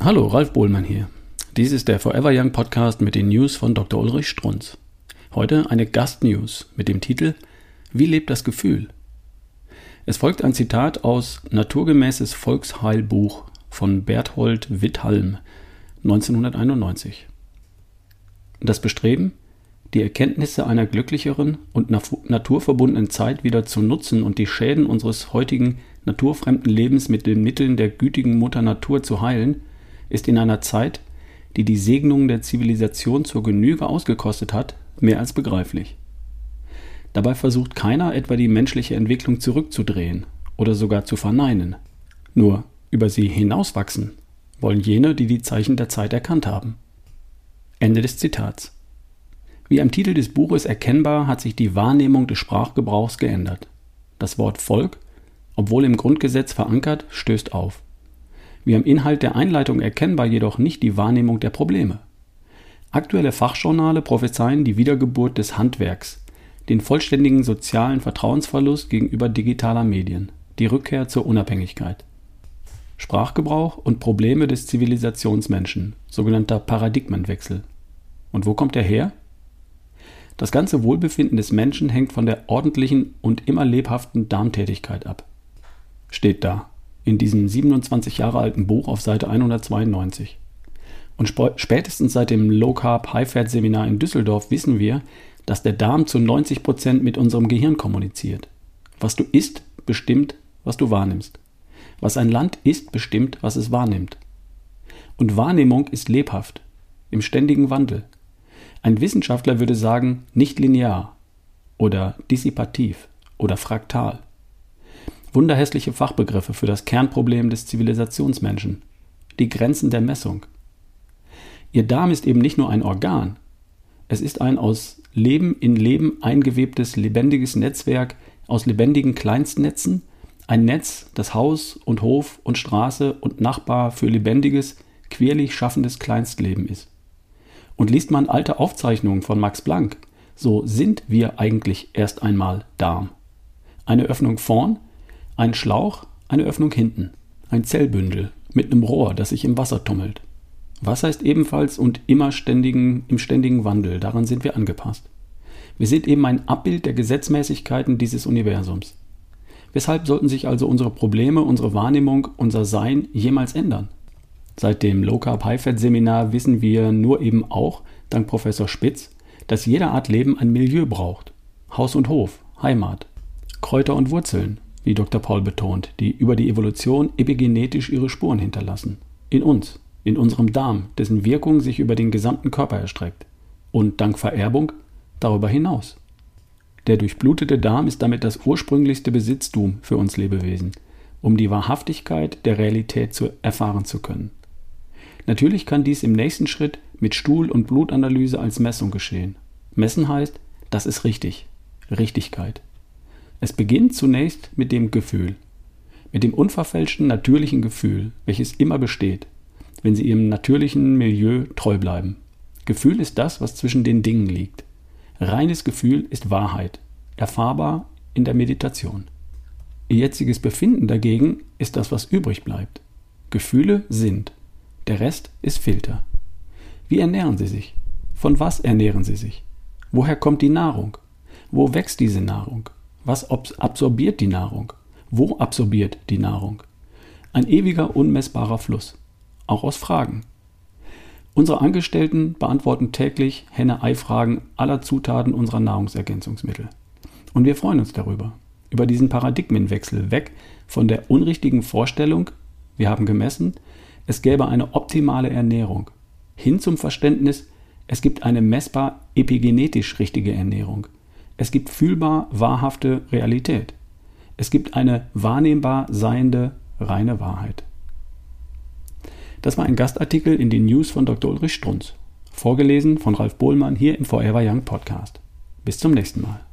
Hallo, Ralf Bohlmann hier. Dies ist der Forever Young Podcast mit den News von Dr. Ulrich Strunz. Heute eine Gastnews mit dem Titel Wie lebt das Gefühl? Es folgt ein Zitat aus Naturgemäßes Volksheilbuch von Berthold Witthalm 1991. Das Bestreben, die Erkenntnisse einer glücklicheren und naturverbundenen Zeit wieder zu nutzen und die Schäden unseres heutigen naturfremden Lebens mit den Mitteln der gütigen Mutter Natur zu heilen, ist in einer Zeit, die die Segnungen der Zivilisation zur Genüge ausgekostet hat, mehr als begreiflich. Dabei versucht keiner etwa die menschliche Entwicklung zurückzudrehen oder sogar zu verneinen. Nur über sie hinauswachsen wollen jene, die die Zeichen der Zeit erkannt haben. Ende des Zitats. Wie am Titel des Buches erkennbar hat sich die Wahrnehmung des Sprachgebrauchs geändert. Das Wort Volk, obwohl im Grundgesetz verankert, stößt auf wie am Inhalt der Einleitung erkennbar jedoch nicht die Wahrnehmung der Probleme. Aktuelle Fachjournale prophezeien die Wiedergeburt des Handwerks, den vollständigen sozialen Vertrauensverlust gegenüber digitaler Medien, die Rückkehr zur Unabhängigkeit. Sprachgebrauch und Probleme des Zivilisationsmenschen, sogenannter Paradigmenwechsel. Und wo kommt er her? Das ganze Wohlbefinden des Menschen hängt von der ordentlichen und immer lebhaften Darmtätigkeit ab. Steht da in diesem 27 Jahre alten Buch auf Seite 192. Und spätestens seit dem Low Carb High Fat Seminar in Düsseldorf wissen wir, dass der Darm zu 90 Prozent mit unserem Gehirn kommuniziert. Was du isst, bestimmt, was du wahrnimmst. Was ein Land isst, bestimmt, was es wahrnimmt. Und Wahrnehmung ist lebhaft, im ständigen Wandel. Ein Wissenschaftler würde sagen, nicht linear oder dissipativ oder fraktal. Wunderhässliche Fachbegriffe für das Kernproblem des Zivilisationsmenschen, die Grenzen der Messung. Ihr Darm ist eben nicht nur ein Organ, es ist ein aus Leben in Leben eingewebtes lebendiges Netzwerk aus lebendigen Kleinstnetzen, ein Netz, das Haus und Hof und Straße und Nachbar für lebendiges, querlich schaffendes Kleinstleben ist. Und liest man alte Aufzeichnungen von Max Planck, so sind wir eigentlich erst einmal Darm. Eine Öffnung vorn, ein Schlauch, eine Öffnung hinten. Ein Zellbündel mit einem Rohr, das sich im Wasser tummelt. Wasser ist ebenfalls und immer ständigen, im ständigen Wandel, daran sind wir angepasst. Wir sind eben ein Abbild der Gesetzmäßigkeiten dieses Universums. Weshalb sollten sich also unsere Probleme, unsere Wahrnehmung, unser Sein jemals ändern? Seit dem Low Carb High Fat Seminar wissen wir nur eben auch, dank Professor Spitz, dass jede Art Leben ein Milieu braucht. Haus und Hof, Heimat, Kräuter und Wurzeln, wie Dr. Paul betont, die über die Evolution epigenetisch ihre Spuren hinterlassen. In uns, in unserem Darm, dessen Wirkung sich über den gesamten Körper erstreckt. Und dank Vererbung darüber hinaus. Der durchblutete Darm ist damit das ursprünglichste Besitztum für uns Lebewesen, um die Wahrhaftigkeit der Realität zu erfahren zu können. Natürlich kann dies im nächsten Schritt mit Stuhl- und Blutanalyse als Messung geschehen. Messen heißt, das ist richtig. Richtigkeit. Es beginnt zunächst mit dem Gefühl, mit dem unverfälschten natürlichen Gefühl, welches immer besteht, wenn sie ihrem natürlichen Milieu treu bleiben. Gefühl ist das, was zwischen den Dingen liegt. Reines Gefühl ist Wahrheit, erfahrbar in der Meditation. Ihr jetziges Befinden dagegen ist das, was übrig bleibt. Gefühle sind. Der Rest ist Filter. Wie ernähren Sie sich? Von was ernähren Sie sich? Woher kommt die Nahrung? Wo wächst diese Nahrung? Was absorbiert die Nahrung? Wo absorbiert die Nahrung? Ein ewiger, unmessbarer Fluss. Auch aus Fragen. Unsere Angestellten beantworten täglich Henne-Ei-Fragen aller Zutaten unserer Nahrungsergänzungsmittel. Und wir freuen uns darüber. Über diesen Paradigmenwechsel weg von der unrichtigen Vorstellung, wir haben gemessen, es gäbe eine optimale Ernährung, hin zum Verständnis, es gibt eine messbar epigenetisch richtige Ernährung, es gibt fühlbar wahrhafte Realität. Es gibt eine wahrnehmbar seiende reine Wahrheit. Das war ein Gastartikel in den News von Dr. Ulrich Strunz, vorgelesen von Ralf Bohlmann hier im Forever Young Podcast. Bis zum nächsten Mal.